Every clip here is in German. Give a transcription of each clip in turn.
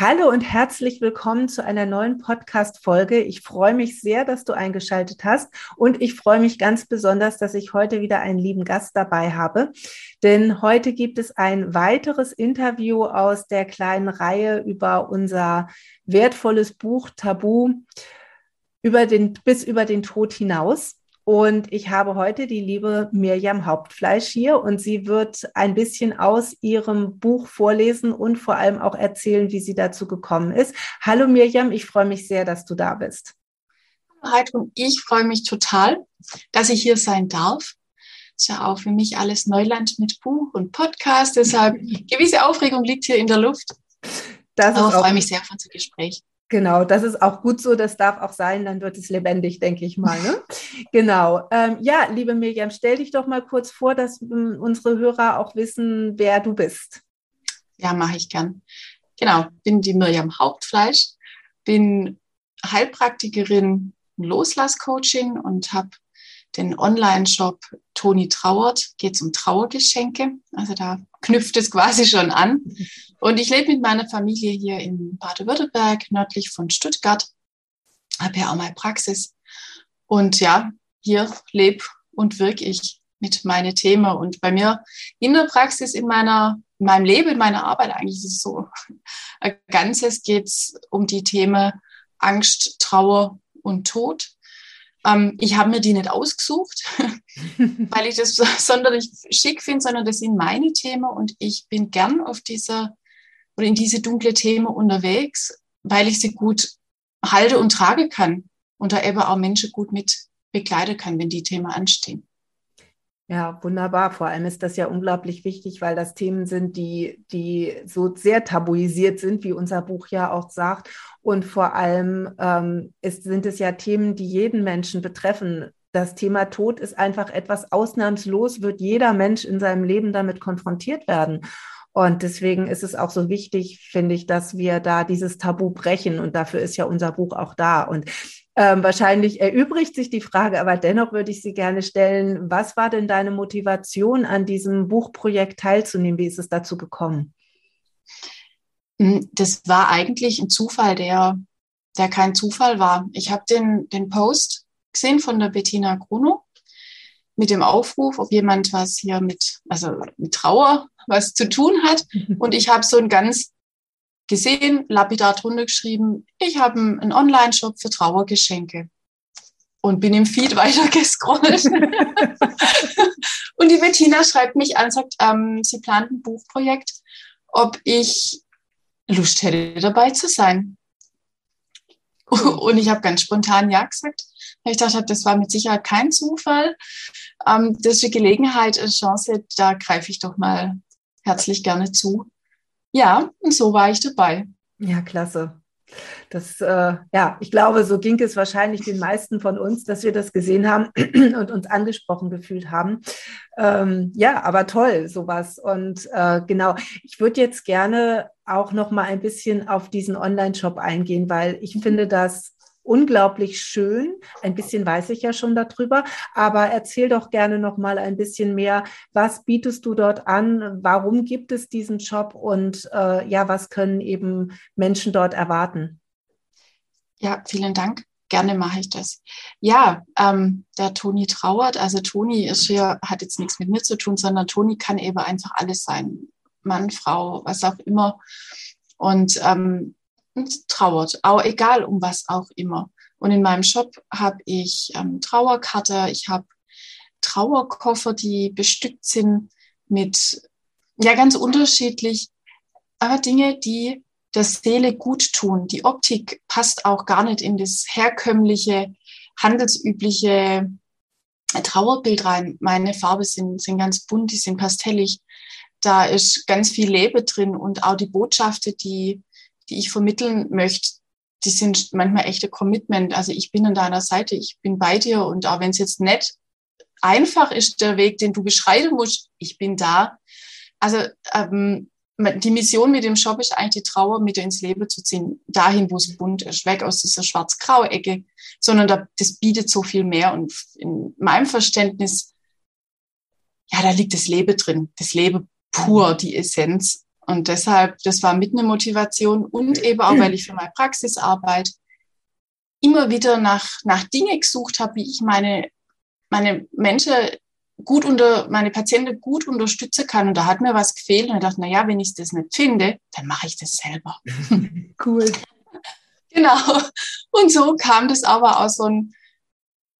Hallo und herzlich willkommen zu einer neuen Podcast-Folge. Ich freue mich sehr, dass du eingeschaltet hast und ich freue mich ganz besonders, dass ich heute wieder einen lieben Gast dabei habe. Denn heute gibt es ein weiteres Interview aus der kleinen Reihe über unser wertvolles Buch Tabu über den, bis über den Tod hinaus. Und ich habe heute die liebe Mirjam Hauptfleisch hier und sie wird ein bisschen aus ihrem Buch vorlesen und vor allem auch erzählen, wie sie dazu gekommen ist. Hallo Mirjam, ich freue mich sehr, dass du da bist. Heidrun, ich freue mich total, dass ich hier sein darf. Ist ja auch für mich alles Neuland mit Buch und Podcast, deshalb gewisse Aufregung liegt hier in der Luft. Das Aber ich freue mich sehr auf unser Gespräch. Genau, das ist auch gut so, das darf auch sein, dann wird es lebendig, denke ich mal. Ne? genau. Ähm, ja, liebe Miriam, stell dich doch mal kurz vor, dass ähm, unsere Hörer auch wissen, wer du bist. Ja, mache ich gern. Genau, bin die Miriam Hauptfleisch, bin Heilpraktikerin, Loslasscoaching und habe den Online-Shop Toni Trauert, geht um Trauergeschenke. Also da knüpft es quasi schon an. Und ich lebe mit meiner Familie hier in Baden-Württemberg, nördlich von Stuttgart. Habe ja auch meine Praxis. Und ja, hier lebe und wirke ich mit meinen Themen. Und bei mir in der Praxis, in meiner, in meinem Leben, in meiner Arbeit eigentlich ist es so ein Ganzes geht es um die Themen Angst, Trauer und Tod. Ähm, ich habe mir die nicht ausgesucht, weil ich das sonderlich schick finde, sondern das sind meine Themen und ich bin gern auf dieser oder in diese dunkle Themen unterwegs, weil ich sie gut halte und trage kann und da eben auch Menschen gut mit begleiten kann, wenn die Themen anstehen. Ja, wunderbar. Vor allem ist das ja unglaublich wichtig, weil das Themen sind, die, die so sehr tabuisiert sind, wie unser Buch ja auch sagt. Und vor allem ähm, ist, sind es ja Themen, die jeden Menschen betreffen. Das Thema Tod ist einfach etwas ausnahmslos, wird jeder Mensch in seinem Leben damit konfrontiert werden. Und deswegen ist es auch so wichtig, finde ich, dass wir da dieses Tabu brechen. Und dafür ist ja unser Buch auch da. Und ähm, wahrscheinlich erübrigt sich die Frage, aber dennoch würde ich sie gerne stellen. Was war denn deine Motivation, an diesem Buchprojekt teilzunehmen? Wie ist es dazu gekommen? Hm, das war eigentlich ein Zufall, der, der kein Zufall war. Ich habe den, den Post gesehen von der Bettina Gruno mit dem Aufruf, ob jemand was hier mit, also mit Trauer was zu tun hat. Und ich habe so ein ganz gesehen, lapidar drunter geschrieben, ich habe einen Online-Shop für Trauergeschenke und bin im Feed weiter gescrollt. und die Bettina schreibt mich an, sagt, ähm, sie plant ein Buchprojekt, ob ich Lust hätte, dabei zu sein. Und ich habe ganz spontan Ja gesagt. Ich dachte, das war mit Sicherheit kein Zufall. Ähm, das ist eine Gelegenheit, eine Chance, da greife ich doch mal herzlich gerne zu. Ja, und so war ich dabei. Ja, klasse. Das, äh, ja, ich glaube, so ging es wahrscheinlich den meisten von uns, dass wir das gesehen haben und uns angesprochen gefühlt haben. Ähm, ja, aber toll, sowas. Und äh, genau, ich würde jetzt gerne auch noch mal ein bisschen auf diesen Online-Shop eingehen, weil ich finde das unglaublich schön. Ein bisschen weiß ich ja schon darüber, aber erzähl doch gerne noch mal ein bisschen mehr. Was bietest du dort an? Warum gibt es diesen Job und äh, ja, was können eben Menschen dort erwarten? Ja, vielen Dank. Gerne mache ich das. Ja, ähm, der Toni trauert. Also Toni ist hier, hat jetzt nichts mit mir zu tun, sondern Toni kann eben einfach alles sein. Mann, Frau, was auch immer. Und ähm, und trauert, auch egal um was auch immer. Und in meinem Shop habe ich ähm, Trauerkarte, ich habe Trauerkoffer, die bestückt sind mit, ja, ganz unterschiedlich, aber Dinge, die der Seele gut tun. Die Optik passt auch gar nicht in das herkömmliche, handelsübliche Trauerbild rein. Meine Farben sind, sind ganz bunt, die sind pastellig. Da ist ganz viel Leben drin und auch die Botschaften, die die ich vermitteln möchte, die sind manchmal echte Commitment. Also ich bin an deiner Seite, ich bin bei dir. Und auch wenn es jetzt nicht einfach ist, der Weg, den du beschreiten musst, ich bin da. Also ähm, die Mission mit dem Shop ist eigentlich die Trauer mit ins Leben zu ziehen, dahin, wo es bunt ist, weg aus dieser schwarz-grau-Ecke, sondern da, das bietet so viel mehr. Und in meinem Verständnis, ja, da liegt das Leben drin, das Leben pur, die Essenz Und deshalb, das war mit eine Motivation und eben auch, weil ich für meine Praxisarbeit immer wieder nach, nach Dinge gesucht habe, wie ich meine, meine Menschen gut unter, meine Patienten gut unterstützen kann. Und da hat mir was gefehlt und ich dachte, na ja, wenn ich das nicht finde, dann mache ich das selber. Cool. genau. Und so kam das aber aus so ein,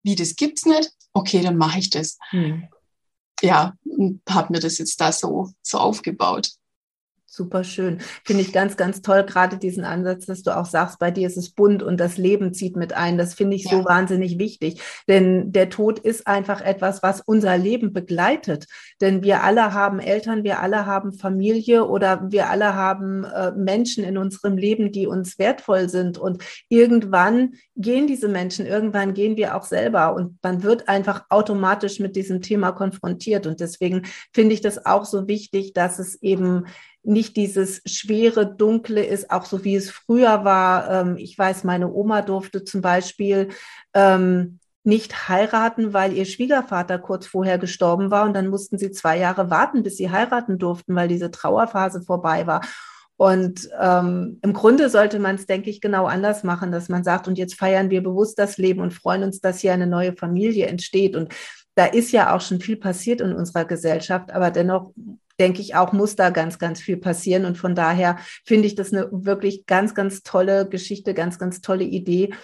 wie das gibt's nicht? Okay, dann mache ich das. Hm. Ja, und habe mir das jetzt da so, so aufgebaut. Super schön. Finde ich ganz, ganz toll, gerade diesen Ansatz, dass du auch sagst, bei dir ist es bunt und das Leben zieht mit ein. Das finde ich ja. so wahnsinnig wichtig. Denn der Tod ist einfach etwas, was unser Leben begleitet. Denn wir alle haben Eltern, wir alle haben Familie oder wir alle haben äh, Menschen in unserem Leben, die uns wertvoll sind. Und irgendwann gehen diese Menschen, irgendwann gehen wir auch selber. Und man wird einfach automatisch mit diesem Thema konfrontiert. Und deswegen finde ich das auch so wichtig, dass es eben nicht dieses schwere, dunkle ist, auch so wie es früher war. Ähm, ich weiß, meine Oma durfte zum Beispiel ähm, nicht heiraten, weil ihr Schwiegervater kurz vorher gestorben war und dann mussten sie zwei Jahre warten, bis sie heiraten durften, weil diese Trauerphase vorbei war. Und ähm, im Grunde sollte man es, denke ich, genau anders machen, dass man sagt, und jetzt feiern wir bewusst das Leben und freuen uns, dass hier eine neue Familie entsteht. Und da ist ja auch schon viel passiert in unserer Gesellschaft, aber dennoch denke ich auch, muss da ganz, ganz viel passieren. Und von daher finde ich das eine wirklich ganz, ganz tolle Geschichte, ganz, ganz tolle Idee.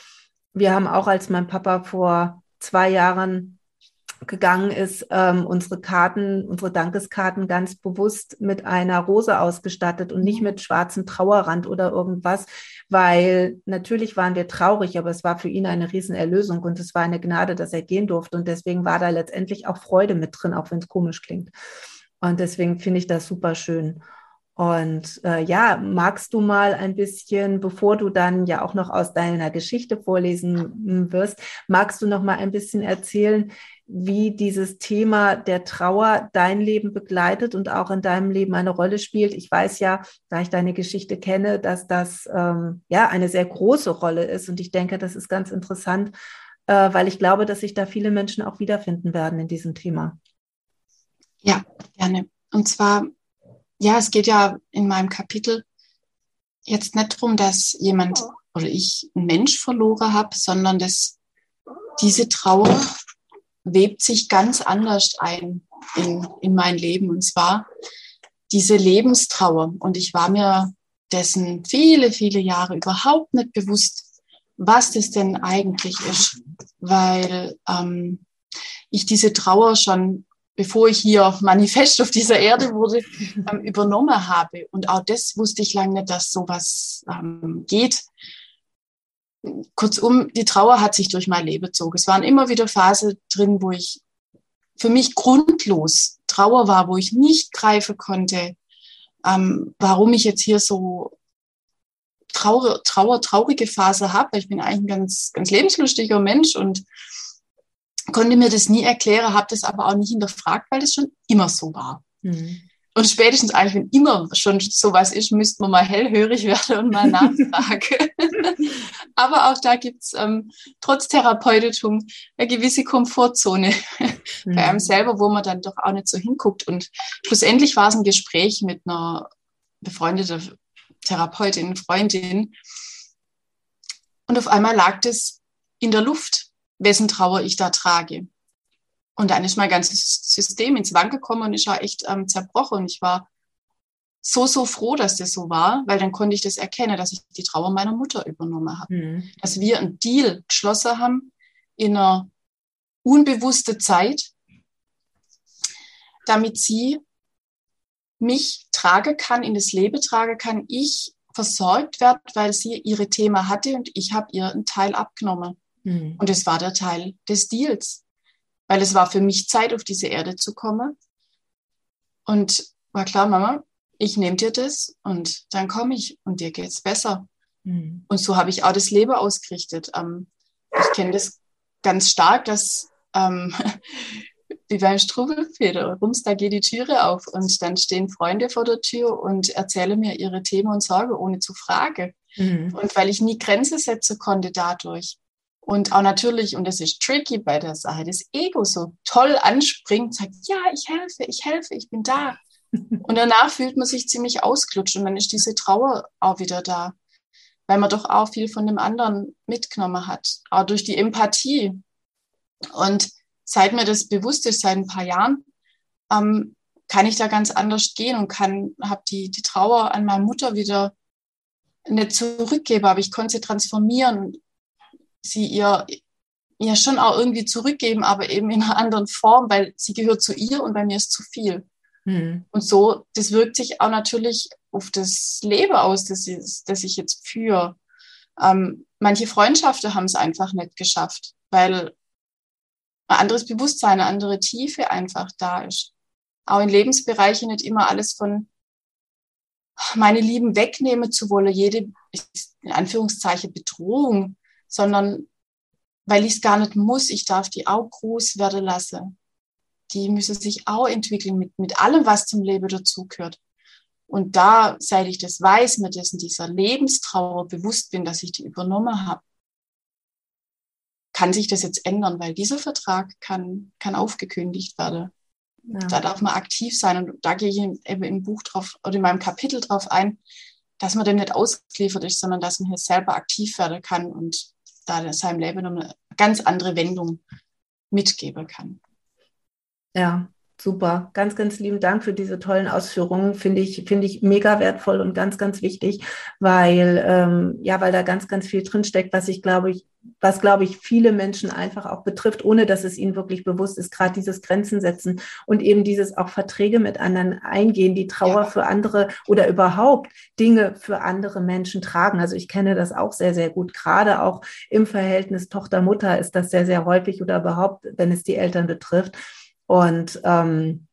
Wir haben auch, als mein Papa vor zwei Jahren gegangen ist, ähm, unsere Karten, unsere Dankeskarten ganz bewusst mit einer Rose ausgestattet und nicht mit schwarzem Trauerrand oder irgendwas, weil natürlich waren wir traurig, aber es war für ihn eine Riesenerlösung und es war eine Gnade, dass er gehen durfte und deswegen war da letztendlich auch Freude mit drin, auch wenn es komisch klingt. Und deswegen finde ich das super schön. Und äh, ja, magst du mal ein bisschen, bevor du dann ja auch noch aus deiner Geschichte vorlesen wirst, magst du noch mal ein bisschen erzählen, wie dieses Thema der Trauer dein Leben begleitet und auch in deinem Leben eine Rolle spielt? Ich weiß ja, da ich deine Geschichte kenne, dass das ähm, ja eine sehr große Rolle ist. Und ich denke, das ist ganz interessant, äh, weil ich glaube, dass sich da viele Menschen auch wiederfinden werden in diesem Thema. Ja, gerne. Und zwar, ja, es geht ja in meinem Kapitel jetzt nicht darum, dass jemand oder ich einen Mensch verloren habe, sondern dass diese Trauer webt sich ganz anders ein in, in mein Leben. Und zwar diese Lebenstrauer. Und ich war mir dessen viele, viele Jahre überhaupt nicht bewusst, was das denn eigentlich ist, weil ähm, ich diese Trauer schon bevor ich hier manifest auf dieser Erde wurde, ähm, übernommen habe. Und auch das wusste ich lange nicht, dass sowas ähm, geht. Kurzum, die Trauer hat sich durch mein Leben gezogen. Es waren immer wieder Phasen drin, wo ich für mich grundlos Trauer war, wo ich nicht greifen konnte, ähm, warum ich jetzt hier so Trauer, Trauer traurige Phase habe. Ich bin eigentlich ein ganz, ganz lebenslustiger Mensch und konnte mir das nie erklären, habe das aber auch nicht hinterfragt, weil das schon immer so war. Mhm. Und spätestens eigentlich, wenn immer schon sowas ist, müsste man mal hellhörig werden und mal nachfragen. aber auch da gibt's ähm, trotz Therapeutitum eine gewisse Komfortzone mhm. bei einem selber, wo man dann doch auch nicht so hinguckt. Und schlussendlich war es ein Gespräch mit einer befreundeten Therapeutin, Freundin. Und auf einmal lag das in der Luft wessen Trauer ich da trage. Und dann ist mein ganzes System ins Wanken gekommen und ich war echt ähm, zerbrochen. Und ich war so, so froh, dass das so war, weil dann konnte ich das erkennen, dass ich die Trauer meiner Mutter übernommen habe. Mhm. Dass wir einen Deal geschlossen haben in einer unbewussten Zeit, damit sie mich tragen kann, in das Leben tragen kann, ich versorgt werde, weil sie ihre Thema hatte und ich habe ihr einen Teil abgenommen. Mhm. Und es war der Teil des Deals, weil es war für mich Zeit, auf diese Erde zu kommen. Und war klar, Mama, ich nehme dir das und dann komme ich und dir geht's besser. Mhm. Und so habe ich auch das Leben ausgerichtet. Ähm, ich kenne das ganz stark, dass ähm, wie beim Struwelfeder, rums, da geht die Türe auf und dann stehen Freunde vor der Tür und erzählen mir ihre Themen und Sorge, ohne zu fragen. Mhm. Und weil ich nie Grenze setzen konnte dadurch, und auch natürlich, und das ist tricky bei der Sache, das Ego so toll anspringt, sagt, ja, ich helfe, ich helfe, ich bin da. Und danach fühlt man sich ziemlich ausgelutscht und dann ist diese Trauer auch wieder da, weil man doch auch viel von dem anderen mitgenommen hat, auch durch die Empathie. Und seit mir das bewusst ist, seit ein paar Jahren, ähm, kann ich da ganz anders gehen und kann, habe die, die Trauer an meine Mutter wieder nicht zurückgeben, aber ich konnte sie transformieren sie ihr ja schon auch irgendwie zurückgeben, aber eben in einer anderen Form, weil sie gehört zu ihr und bei mir ist zu viel. Hm. Und so, das wirkt sich auch natürlich auf das Leben aus, das ich, das ich jetzt führe. Ähm, manche Freundschaften haben es einfach nicht geschafft, weil ein anderes Bewusstsein, eine andere Tiefe einfach da ist. Auch in Lebensbereichen nicht immer alles von meine Lieben wegnehmen zu wollen, jede, in Anführungszeichen, Bedrohung, sondern weil ich es gar nicht muss, ich darf die auch groß werden lassen. Die müssen sich auch entwickeln mit, mit allem, was zum Leben dazugehört. Und da, seit ich das weiß, mir dessen dieser Lebenstrauer bewusst bin, dass ich die übernommen habe, kann sich das jetzt ändern, weil dieser Vertrag kann, kann aufgekündigt werden. Ja. Da darf man aktiv sein. Und da gehe ich eben im Buch drauf oder in meinem Kapitel drauf ein, dass man dem nicht ausgeliefert ist, sondern dass man hier selber aktiv werden kann und da in seinem Leben eine ganz andere Wendung mitgeben kann. Ja, Super, ganz, ganz lieben Dank für diese tollen Ausführungen. Finde ich, finde ich mega wertvoll und ganz, ganz wichtig, weil, ähm, ja, weil da ganz, ganz viel drinsteckt, was ich glaube ich, was glaube ich viele Menschen einfach auch betrifft, ohne dass es ihnen wirklich bewusst ist, gerade dieses Grenzen setzen und eben dieses auch Verträge mit anderen eingehen, die Trauer ja. für andere oder überhaupt Dinge für andere Menschen tragen. Also ich kenne das auch sehr, sehr gut. Gerade auch im Verhältnis Tochter-Mutter ist das sehr, sehr häufig oder überhaupt, wenn es die Eltern betrifft und ähm,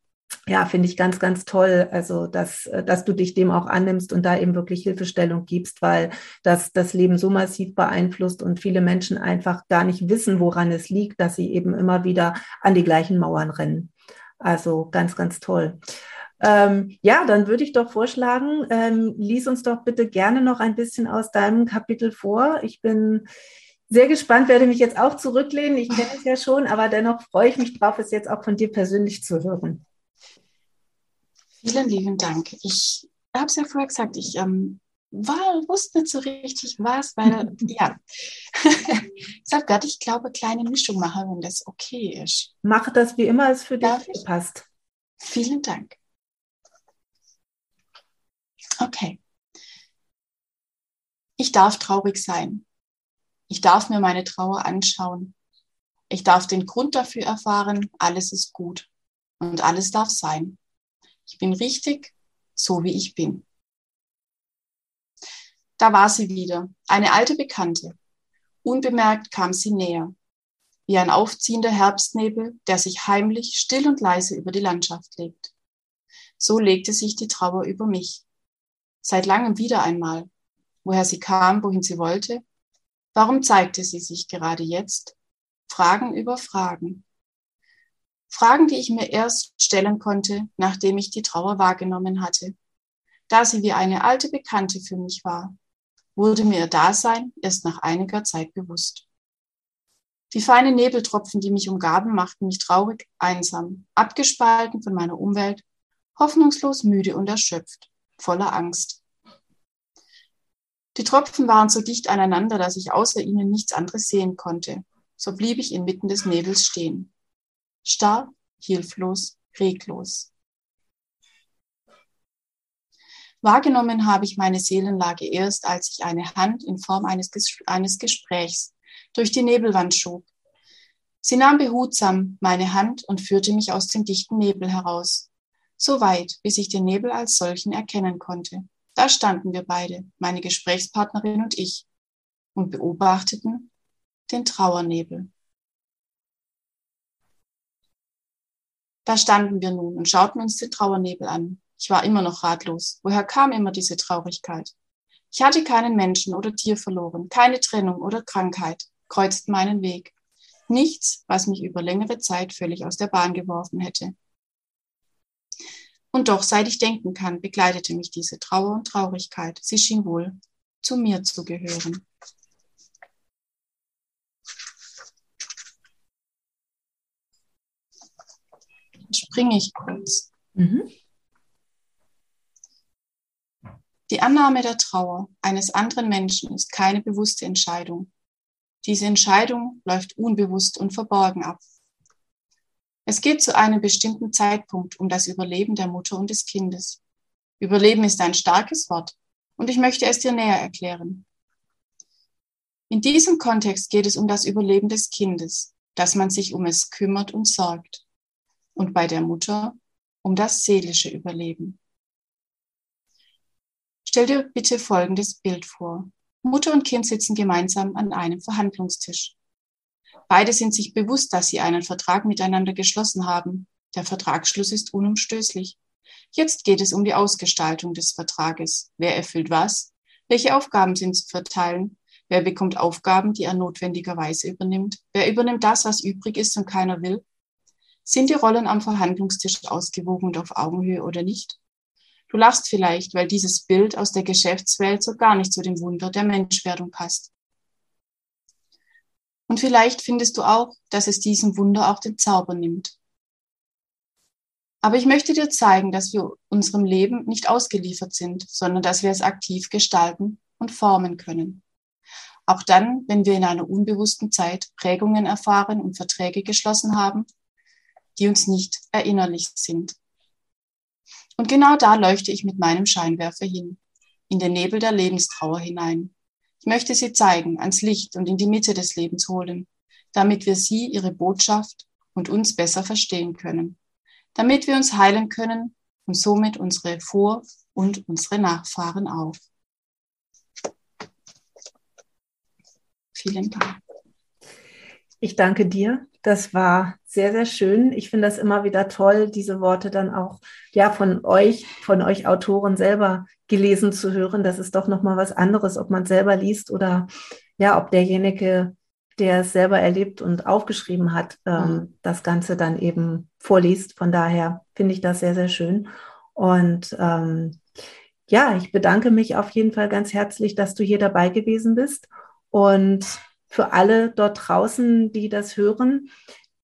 ja, finde ich ganz, ganz toll, also dass, dass du dich dem auch annimmst und da eben wirklich Hilfestellung gibst, weil das das Leben so massiv beeinflusst und viele Menschen einfach gar nicht wissen, woran es liegt, dass sie eben immer wieder an die gleichen Mauern rennen. Also ganz, ganz toll. Ähm, ja, dann würde ich doch vorschlagen, ähm, lies uns doch bitte gerne noch ein bisschen aus deinem Kapitel vor. Ich bin sehr gespannt, werde mich jetzt auch zurücklehnen. Ich kenne es ja schon, aber dennoch freue ich mich drauf, es jetzt auch von dir persönlich zu hören. Vielen lieben Dank. Ich habe es ja vorher gesagt, ich ähm, war, wusste nicht so richtig was, weil, ja, deshalb werde ich glaube, kleine Mischung machen, wenn das okay ist. Mache das wie immer es für Darf dich ich? passt. Vielen Dank. Okay. Ich darf traurig sein. Ich darf mir meine Trauer anschauen. Ich darf den Grund dafür erfahren, alles ist gut und alles darf sein. Ich bin richtig, so wie ich bin. Da war sie wieder, eine alte Bekannte. Unbemerkt kam sie näher, wie ein aufziehender Herbstnebel, der sich heimlich, still und leise über die Landschaft legt. So legte sich die Trauer über mich. Seit langem wieder einmal. Woher sie kam, wohin sie wollte, Warum zeigte sie sich gerade jetzt? Fragen über Fragen. Fragen, die ich mir erst stellen konnte, nachdem ich die Trauer wahrgenommen hatte. Da sie wie eine alte Bekannte für mich war, wurde mir ihr Dasein erst nach einiger Zeit bewusst. Die feinen Nebeltropfen, die mich umgaben, machten mich traurig, einsam, abgespalten von meiner Umwelt, hoffnungslos müde und erschöpft, voller Angst. Die Tropfen waren so dicht aneinander, dass ich außer ihnen nichts anderes sehen konnte. So blieb ich inmitten des Nebels stehen. Starr, hilflos, reglos. Wahrgenommen habe ich meine Seelenlage erst, als ich eine Hand in Form eines, eines Gesprächs durch die Nebelwand schob. Sie nahm behutsam meine Hand und führte mich aus dem dichten Nebel heraus, so weit, bis ich den Nebel als solchen erkennen konnte. Da standen wir beide, meine Gesprächspartnerin und ich, und beobachteten den Trauernebel. Da standen wir nun und schauten uns den Trauernebel an. Ich war immer noch ratlos. Woher kam immer diese Traurigkeit? Ich hatte keinen Menschen oder Tier verloren, keine Trennung oder Krankheit kreuzten meinen Weg. Nichts, was mich über längere Zeit völlig aus der Bahn geworfen hätte. Und doch, seit ich denken kann, begleitete mich diese Trauer und Traurigkeit. Sie schien wohl zu mir zu gehören. Springe ich kurz. Mhm. Die Annahme der Trauer eines anderen Menschen ist keine bewusste Entscheidung. Diese Entscheidung läuft unbewusst und verborgen ab. Es geht zu einem bestimmten Zeitpunkt um das Überleben der Mutter und des Kindes. Überleben ist ein starkes Wort und ich möchte es dir näher erklären. In diesem Kontext geht es um das Überleben des Kindes, dass man sich um es kümmert und sorgt. Und bei der Mutter um das seelische Überleben. Stell dir bitte folgendes Bild vor. Mutter und Kind sitzen gemeinsam an einem Verhandlungstisch. Beide sind sich bewusst, dass sie einen Vertrag miteinander geschlossen haben. Der Vertragsschluss ist unumstößlich. Jetzt geht es um die Ausgestaltung des Vertrages. Wer erfüllt was? Welche Aufgaben sind zu verteilen? Wer bekommt Aufgaben, die er notwendigerweise übernimmt? Wer übernimmt das, was übrig ist und keiner will? Sind die Rollen am Verhandlungstisch ausgewogen und auf Augenhöhe oder nicht? Du lachst vielleicht, weil dieses Bild aus der Geschäftswelt so gar nicht zu dem Wunder der Menschwerdung passt. Und vielleicht findest du auch, dass es diesem Wunder auch den Zauber nimmt. Aber ich möchte dir zeigen, dass wir unserem Leben nicht ausgeliefert sind, sondern dass wir es aktiv gestalten und formen können. Auch dann, wenn wir in einer unbewussten Zeit Prägungen erfahren und Verträge geschlossen haben, die uns nicht erinnerlich sind. Und genau da leuchte ich mit meinem Scheinwerfer hin, in den Nebel der Lebenstrauer hinein. Ich möchte sie zeigen, ans Licht und in die Mitte des Lebens holen, damit wir sie, ihre Botschaft und uns besser verstehen können, damit wir uns heilen können und somit unsere Vor- und unsere Nachfahren auch. Vielen Dank. Ich danke dir. Das war sehr, sehr schön. Ich finde das immer wieder toll, diese Worte dann auch ja von euch, von euch Autoren selber gelesen zu hören. Das ist doch nochmal was anderes, ob man selber liest oder ja, ob derjenige, der es selber erlebt und aufgeschrieben hat, ähm, mhm. das Ganze dann eben vorliest. Von daher finde ich das sehr, sehr schön. Und ähm, ja, ich bedanke mich auf jeden Fall ganz herzlich, dass du hier dabei gewesen bist. Und für alle dort draußen, die das hören.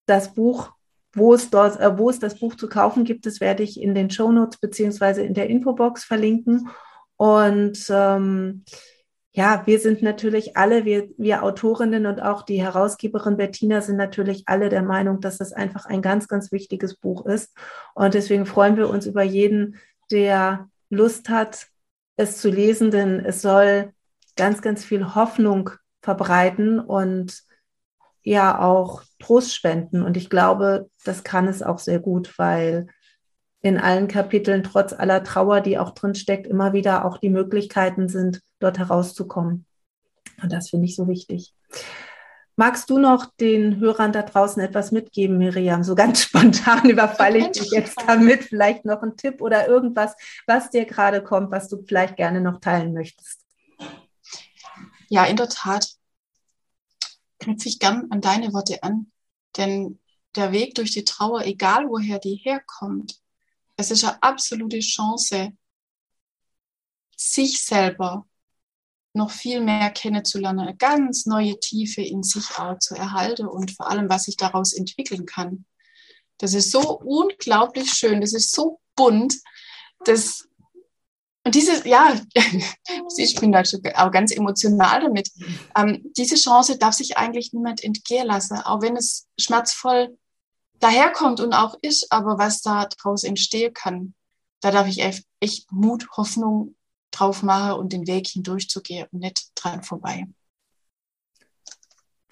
Das Buch, wo es, dort, äh, wo es das Buch zu kaufen gibt, das werde ich in den Show Notes beziehungsweise in der Infobox verlinken. Und ähm, ja, wir sind natürlich alle, wir, wir Autorinnen und auch die Herausgeberin Bettina sind natürlich alle der Meinung, dass das einfach ein ganz, ganz wichtiges Buch ist. Und deswegen freuen wir uns über jeden, der Lust hat, es zu lesen, denn es soll ganz, ganz viel Hoffnung verbreiten und ja auch Trost spenden. Und ich glaube, das kann es auch sehr gut, weil in allen Kapiteln, trotz aller Trauer, die auch drin steckt, immer wieder auch die Möglichkeiten sind, dort herauszukommen. Und das finde ich so wichtig. Magst du noch den Hörern da draußen etwas mitgeben, Miriam? So ganz spontan überfalle ich dich jetzt damit. Vielleicht noch ein Tipp oder irgendwas, was dir gerade kommt, was du vielleicht gerne noch teilen möchtest. Ja, in der Tat knüpfe ich gern an deine Worte an, denn der Weg durch die Trauer, egal woher die herkommt, es ist eine absolute Chance, sich selber noch viel mehr kennenzulernen, eine ganz neue Tiefe in sich auch zu erhalten und vor allem, was sich daraus entwickeln kann. Das ist so unglaublich schön, das ist so bunt, das und diese, ja, ich bin da schon auch ganz emotional damit. Ähm, diese Chance darf sich eigentlich niemand entgehen lassen, auch wenn es schmerzvoll daherkommt und auch ist, aber was da draus entstehen kann, da darf ich echt, echt Mut, Hoffnung drauf machen und den Weg hindurchzugehen und nicht dran vorbei.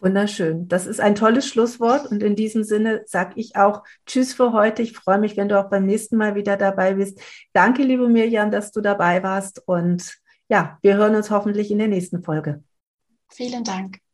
Wunderschön. Das ist ein tolles Schlusswort und in diesem Sinne sage ich auch Tschüss für heute. Ich freue mich, wenn du auch beim nächsten Mal wieder dabei bist. Danke, liebe Mirjam, dass du dabei warst und ja, wir hören uns hoffentlich in der nächsten Folge. Vielen Dank.